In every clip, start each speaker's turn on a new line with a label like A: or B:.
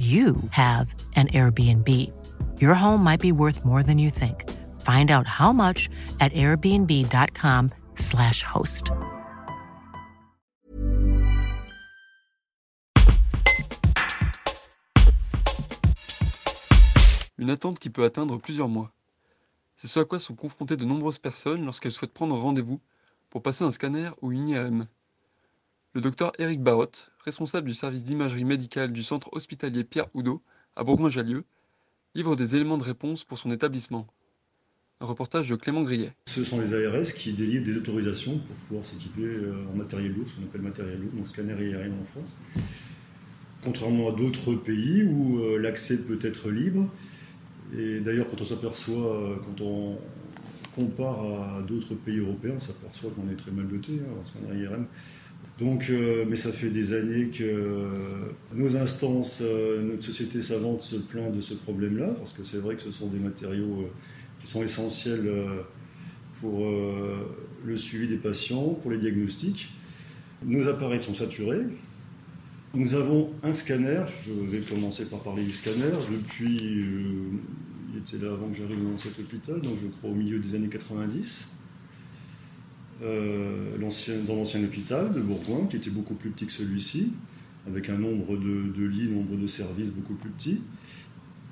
A: you have an Airbnb. Your home might be worth more than you think. Find out how much at airbnb.com/slash host.
B: Une attente qui peut atteindre plusieurs mois. C'est ce à quoi sont confrontées de nombreuses personnes lorsqu'elles souhaitent prendre rendez-vous pour passer un scanner ou une IRM. Le docteur Eric Barotte, responsable du service d'imagerie médicale du centre hospitalier Pierre Houdot à Bourgoin-Jallieu, livre des éléments de réponse pour son établissement. Un reportage de Clément Grillet.
C: Ce sont les ARS qui délivrent des autorisations pour pouvoir s'équiper euh, en matériel lourd, ce qu'on appelle matériel lourd, donc scanner IRM en France. Contrairement à d'autres pays où euh, l'accès peut être libre, et d'ailleurs quand on s'aperçoit, euh, quand on compare à d'autres pays européens, on s'aperçoit qu'on est très mal doté hein, en scanner IRM. Donc, mais ça fait des années que nos instances, notre société savante se plaint de ce problème-là, parce que c'est vrai que ce sont des matériaux qui sont essentiels pour le suivi des patients, pour les diagnostics. Nos appareils sont saturés. Nous avons un scanner, je vais commencer par parler du scanner, depuis, il était là avant que j'arrive dans cet hôpital, donc je crois au milieu des années 90. Euh, dans l'ancien hôpital de Bourgoin, qui était beaucoup plus petit que celui-ci, avec un nombre de, de, lits, nombre de services beaucoup plus petit.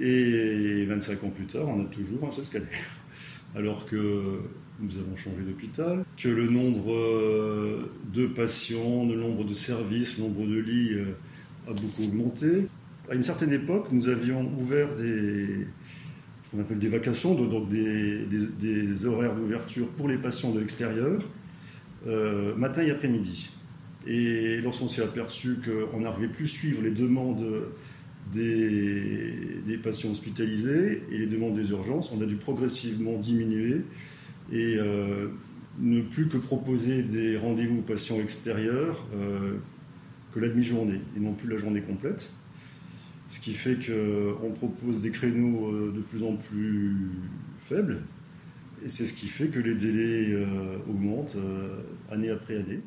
C: Et 25 ans plus tard, on a toujours un seul scanner. Alors que nous avons changé d'hôpital, que le nombre euh, de patients, le nombre de services, le nombre de lits euh, a beaucoup augmenté. À une certaine époque, nous avions ouvert des, on appelle des vacations, donc des, horaires d'ouverture pour les patients de l'extérieur, euh, matin et après-midi. Et lorsqu'on s'est aperçu qu'on n'arrivait plus suivre les demandes des, des, patients hospitalisés et les demandes des urgences, on a dû progressivement diminuer et euh, ne plus que proposer des rendez-vous aux patients extérieurs euh, que la demi-journée et non plus la journée complète. Ce qui fait qu'on propose des créneaux euh, de plus en plus faibles. Et c'est ce qui fait que les délais euh, augmentent euh, année après année.